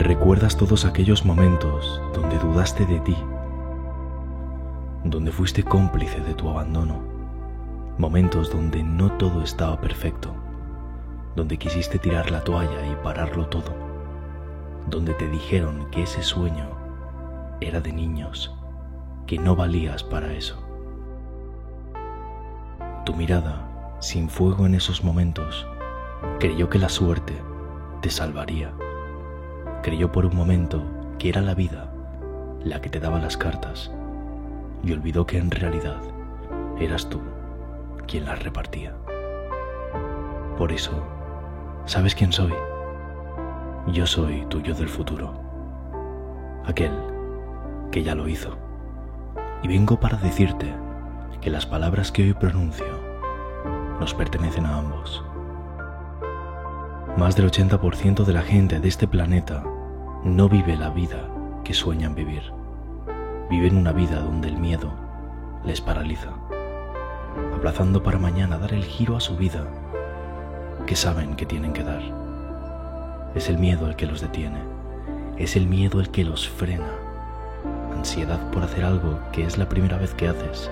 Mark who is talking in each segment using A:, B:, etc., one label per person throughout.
A: Recuerdas todos aquellos momentos donde dudaste de ti, donde fuiste cómplice de tu abandono, momentos donde no todo estaba perfecto, donde quisiste tirar la toalla y pararlo todo, donde te dijeron que ese sueño era de niños, que no valías para eso. Tu mirada, sin fuego en esos momentos, creyó que la suerte te salvaría. Creyó por un momento que era la vida la que te daba las cartas y olvidó que en realidad eras tú quien las repartía. Por eso, ¿sabes quién soy? Yo soy tuyo del futuro, aquel que ya lo hizo. Y vengo para decirte que las palabras que hoy pronuncio nos pertenecen a ambos. Más del 80% de la gente de este planeta no vive la vida que sueñan vivir. Viven una vida donde el miedo les paraliza, aplazando para mañana dar el giro a su vida que saben que tienen que dar. Es el miedo el que los detiene, es el miedo el que los frena, ansiedad por hacer algo que es la primera vez que haces,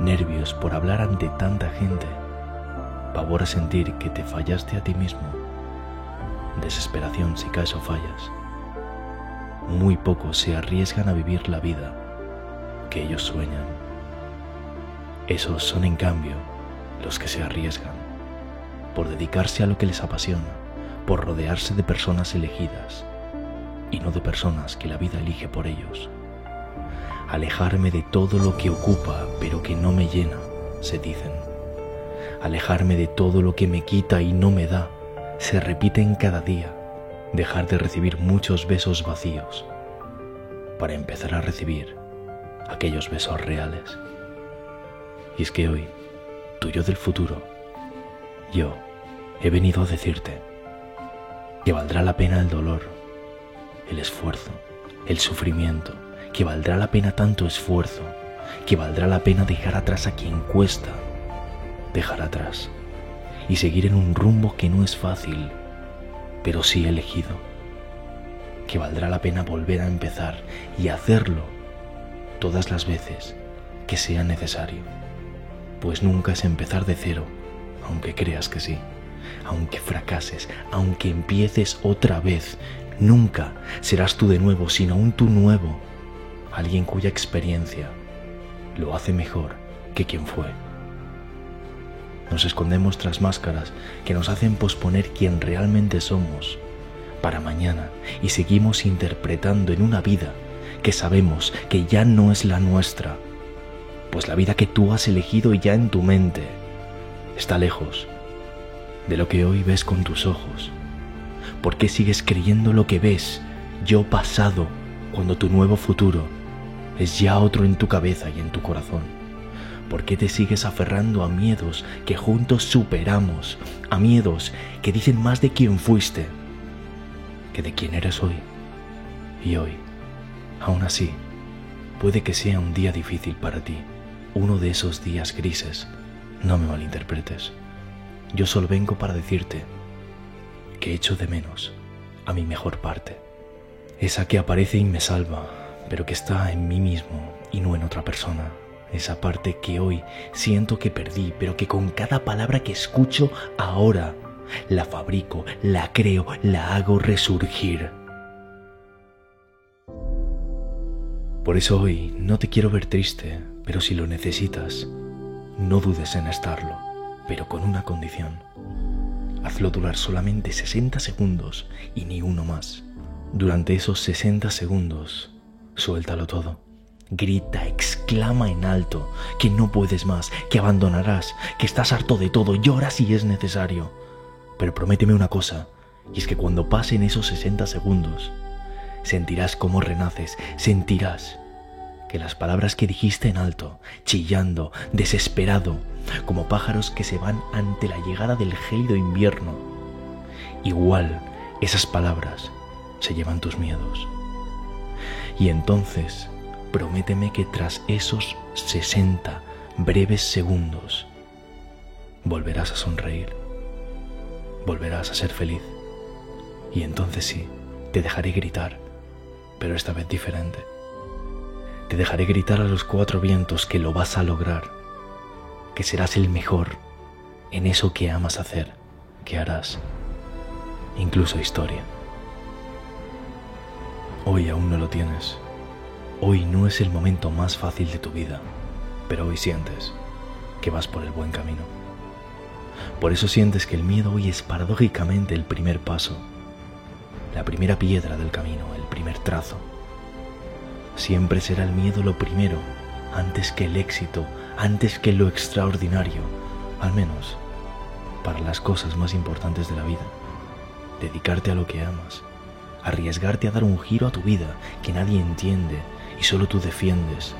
A: nervios por hablar ante tanta gente, pavor a sentir que te fallaste a ti mismo, desesperación si caes o fallas. Muy pocos se arriesgan a vivir la vida que ellos sueñan. Esos son en cambio los que se arriesgan por dedicarse a lo que les apasiona, por rodearse de personas elegidas y no de personas que la vida elige por ellos alejarme de todo lo que ocupa pero que no me llena, se dicen. Alejarme de todo lo que me quita y no me da, se repite en cada día. Dejar de recibir muchos besos vacíos para empezar a recibir aquellos besos reales. Y es que hoy, tuyo del futuro, yo he venido a decirte que valdrá la pena el dolor, el esfuerzo, el sufrimiento, que valdrá la pena tanto esfuerzo, que valdrá la pena dejar atrás a quien cuesta dejar atrás y seguir en un rumbo que no es fácil, pero sí elegido, que valdrá la pena volver a empezar y hacerlo todas las veces que sea necesario, pues nunca es empezar de cero, aunque creas que sí, aunque fracases, aunque empieces otra vez, nunca serás tú de nuevo, sino un tú nuevo alguien cuya experiencia lo hace mejor que quien fue. Nos escondemos tras máscaras que nos hacen posponer quien realmente somos para mañana y seguimos interpretando en una vida que sabemos que ya no es la nuestra, pues la vida que tú has elegido ya en tu mente está lejos de lo que hoy ves con tus ojos. ¿Por qué sigues creyendo lo que ves, yo pasado, cuando tu nuevo futuro es ya otro en tu cabeza y en tu corazón? ¿Por qué te sigues aferrando a miedos que juntos superamos, a miedos que dicen más de quién fuiste que de quién eres hoy? Y hoy, aún así, puede que sea un día difícil para ti, uno de esos días grises. No me malinterpretes. Yo solo vengo para decirte que echo de menos a mi mejor parte, esa que aparece y me salva, pero que está en mí mismo y no en otra persona. Esa parte que hoy siento que perdí, pero que con cada palabra que escucho ahora la fabrico, la creo, la hago resurgir. Por eso hoy no te quiero ver triste, pero si lo necesitas, no dudes en estarlo, pero con una condición. Hazlo durar solamente 60 segundos y ni uno más. Durante esos 60 segundos, Suéltalo todo. Grita, exclama en alto que no puedes más, que abandonarás, que estás harto de todo, llora si es necesario. Pero prométeme una cosa, y es que cuando pasen esos 60 segundos, sentirás cómo renaces, sentirás que las palabras que dijiste en alto, chillando, desesperado, como pájaros que se van ante la llegada del gélido invierno, igual esas palabras se llevan tus miedos. Y entonces, prométeme que tras esos 60 breves segundos, volverás a sonreír, volverás a ser feliz. Y entonces sí, te dejaré gritar, pero esta vez diferente. Te dejaré gritar a los cuatro vientos que lo vas a lograr, que serás el mejor en eso que amas hacer, que harás, incluso historia. Hoy aún no lo tienes. Hoy no es el momento más fácil de tu vida, pero hoy sientes que vas por el buen camino. Por eso sientes que el miedo hoy es paradójicamente el primer paso, la primera piedra del camino, el primer trazo. Siempre será el miedo lo primero, antes que el éxito, antes que lo extraordinario, al menos para las cosas más importantes de la vida. Dedicarte a lo que amas, arriesgarte a dar un giro a tu vida que nadie entiende y solo tú defiendes,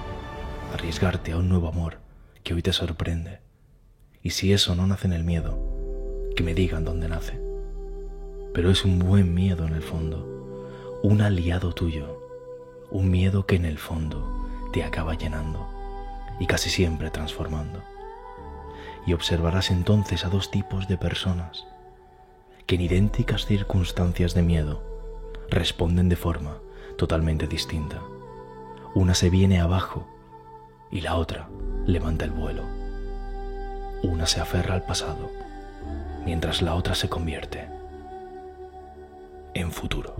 A: arriesgarte a un nuevo amor que hoy te sorprende. Y si eso no nace en el miedo, que me digan dónde nace. Pero es un buen miedo en el fondo, un aliado tuyo, un miedo que en el fondo te acaba llenando y casi siempre transformando. Y observarás entonces a dos tipos de personas que en idénticas circunstancias de miedo responden de forma totalmente distinta. Una se viene abajo y la otra levanta el vuelo. Una se aferra al pasado mientras la otra se convierte en futuro.